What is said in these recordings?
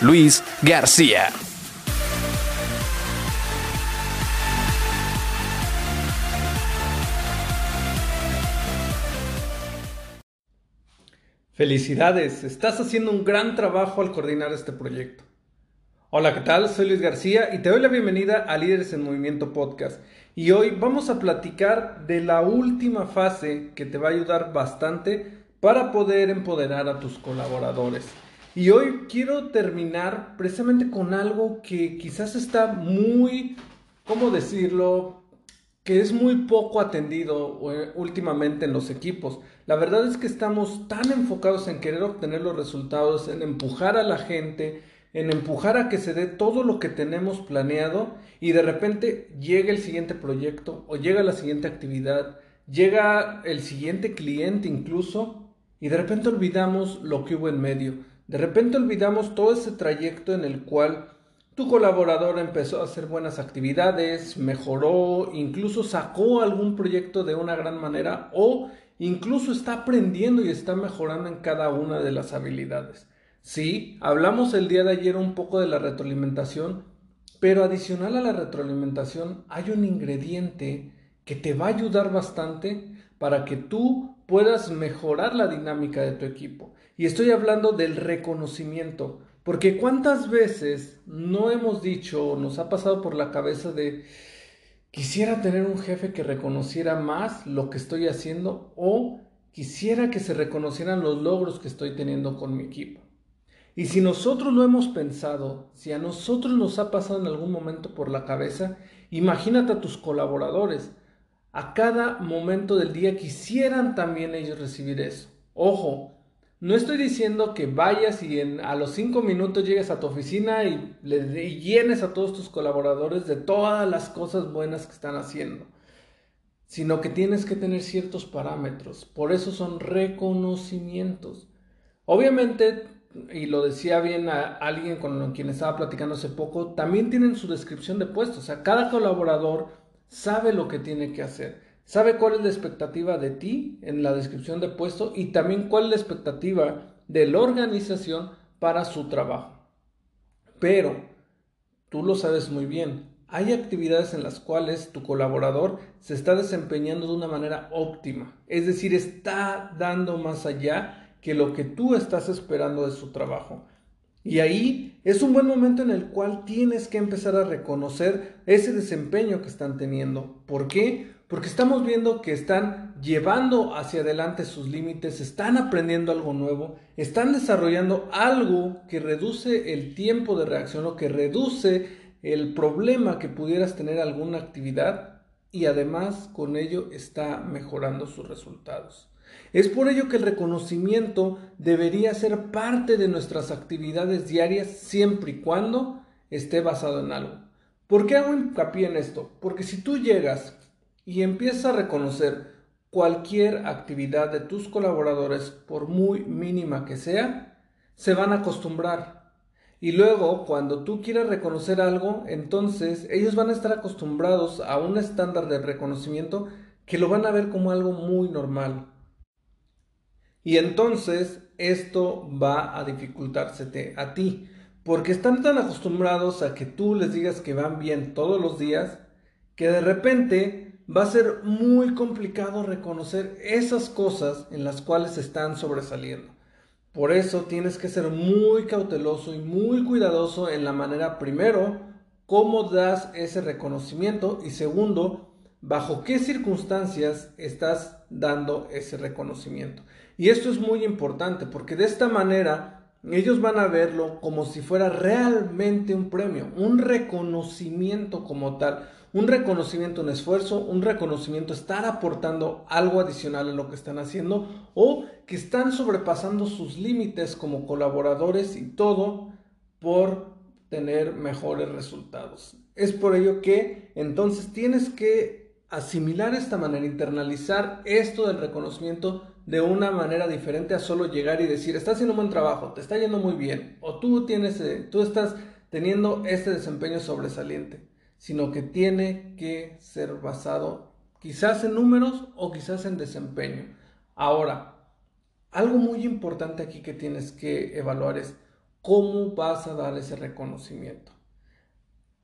Luis García. Felicidades, estás haciendo un gran trabajo al coordinar este proyecto. Hola, ¿qué tal? Soy Luis García y te doy la bienvenida a Líderes en Movimiento Podcast. Y hoy vamos a platicar de la última fase que te va a ayudar bastante para poder empoderar a tus colaboradores. Y hoy quiero terminar precisamente con algo que quizás está muy, ¿cómo decirlo? que es muy poco atendido eh, últimamente en los equipos. La verdad es que estamos tan enfocados en querer obtener los resultados, en empujar a la gente, en empujar a que se dé todo lo que tenemos planeado y de repente llega el siguiente proyecto o llega la siguiente actividad, llega el siguiente cliente incluso y de repente olvidamos lo que hubo en medio. De repente olvidamos todo ese trayecto en el cual tu colaborador empezó a hacer buenas actividades, mejoró, incluso sacó algún proyecto de una gran manera o incluso está aprendiendo y está mejorando en cada una de las habilidades. Sí, hablamos el día de ayer un poco de la retroalimentación, pero adicional a la retroalimentación hay un ingrediente que te va a ayudar bastante para que tú puedas mejorar la dinámica de tu equipo. Y estoy hablando del reconocimiento. Porque cuántas veces no hemos dicho, nos ha pasado por la cabeza de, quisiera tener un jefe que reconociera más lo que estoy haciendo o quisiera que se reconocieran los logros que estoy teniendo con mi equipo. Y si nosotros lo hemos pensado, si a nosotros nos ha pasado en algún momento por la cabeza, imagínate a tus colaboradores. A cada momento del día quisieran también ellos recibir eso. Ojo, no estoy diciendo que vayas y a los cinco minutos llegues a tu oficina y, le, y llenes a todos tus colaboradores de todas las cosas buenas que están haciendo, sino que tienes que tener ciertos parámetros. Por eso son reconocimientos. Obviamente, y lo decía bien a alguien con quien estaba platicando hace poco, también tienen su descripción de puestos. O sea, cada colaborador sabe lo que tiene que hacer sabe cuál es la expectativa de ti en la descripción de puesto y también cuál es la expectativa de la organización para su trabajo. Pero, tú lo sabes muy bien, hay actividades en las cuales tu colaborador se está desempeñando de una manera óptima, es decir, está dando más allá que lo que tú estás esperando de su trabajo. Y ahí es un buen momento en el cual tienes que empezar a reconocer ese desempeño que están teniendo. ¿Por qué? Porque estamos viendo que están llevando hacia adelante sus límites, están aprendiendo algo nuevo, están desarrollando algo que reduce el tiempo de reacción o que reduce el problema que pudieras tener alguna actividad y además con ello está mejorando sus resultados. Es por ello que el reconocimiento debería ser parte de nuestras actividades diarias siempre y cuando esté basado en algo. ¿Por qué hago hincapié en esto? Porque si tú llegas y empieza a reconocer cualquier actividad de tus colaboradores, por muy mínima que sea, se van a acostumbrar. Y luego, cuando tú quieras reconocer algo, entonces ellos van a estar acostumbrados a un estándar de reconocimiento que lo van a ver como algo muy normal. Y entonces esto va a dificultársete a ti, porque están tan acostumbrados a que tú les digas que van bien todos los días, que de repente va a ser muy complicado reconocer esas cosas en las cuales están sobresaliendo. Por eso tienes que ser muy cauteloso y muy cuidadoso en la manera, primero, cómo das ese reconocimiento y segundo, bajo qué circunstancias estás dando ese reconocimiento. Y esto es muy importante porque de esta manera ellos van a verlo como si fuera realmente un premio, un reconocimiento como tal, un reconocimiento en esfuerzo, un reconocimiento estar aportando algo adicional en lo que están haciendo o que están sobrepasando sus límites como colaboradores y todo por tener mejores resultados. Es por ello que entonces tienes que asimilar esta manera, internalizar esto del reconocimiento de una manera diferente a solo llegar y decir, estás haciendo un buen trabajo, te está yendo muy bien, o tú tienes, eh, tú estás teniendo este desempeño sobresaliente, sino que tiene que ser basado quizás en números o quizás en desempeño. Ahora, algo muy importante aquí que tienes que evaluar es cómo vas a dar ese reconocimiento.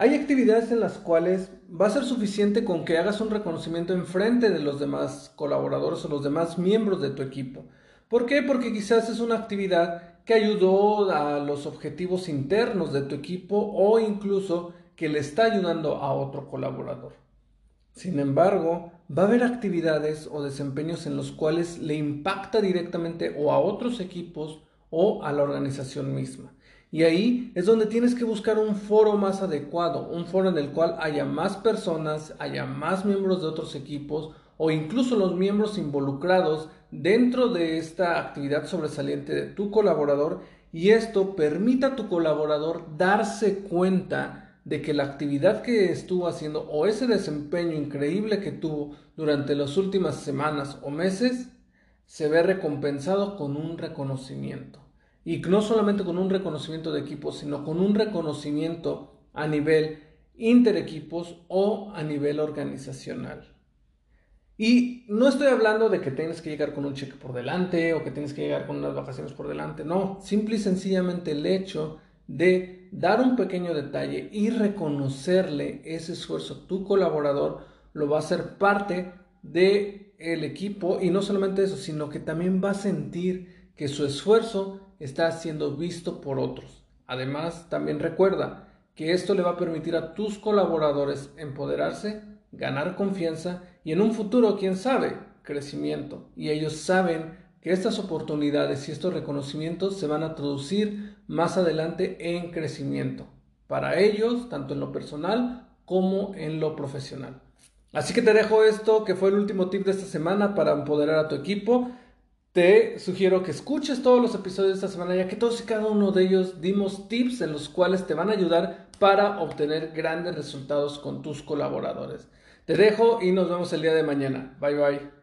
Hay actividades en las cuales va a ser suficiente con que hagas un reconocimiento en frente de los demás colaboradores o los demás miembros de tu equipo. ¿Por qué? Porque quizás es una actividad que ayudó a los objetivos internos de tu equipo o incluso que le está ayudando a otro colaborador. Sin embargo, va a haber actividades o desempeños en los cuales le impacta directamente o a otros equipos o a la organización misma. Y ahí es donde tienes que buscar un foro más adecuado, un foro en el cual haya más personas, haya más miembros de otros equipos o incluso los miembros involucrados dentro de esta actividad sobresaliente de tu colaborador y esto permita a tu colaborador darse cuenta de que la actividad que estuvo haciendo o ese desempeño increíble que tuvo durante las últimas semanas o meses se ve recompensado con un reconocimiento. Y no solamente con un reconocimiento de equipos, sino con un reconocimiento a nivel interequipos o a nivel organizacional. Y no estoy hablando de que tienes que llegar con un cheque por delante o que tienes que llegar con unas vacaciones por delante, no, simple y sencillamente el hecho de dar un pequeño detalle y reconocerle ese esfuerzo tu colaborador lo va a hacer parte de el equipo y no solamente eso, sino que también va a sentir que su esfuerzo está siendo visto por otros. Además, también recuerda que esto le va a permitir a tus colaboradores empoderarse, ganar confianza y en un futuro, quién sabe, crecimiento. Y ellos saben que estas oportunidades y estos reconocimientos se van a traducir más adelante en crecimiento para ellos, tanto en lo personal como en lo profesional. Así que te dejo esto, que fue el último tip de esta semana para empoderar a tu equipo. Te sugiero que escuches todos los episodios de esta semana, ya que todos y cada uno de ellos dimos tips en los cuales te van a ayudar para obtener grandes resultados con tus colaboradores. Te dejo y nos vemos el día de mañana. Bye bye.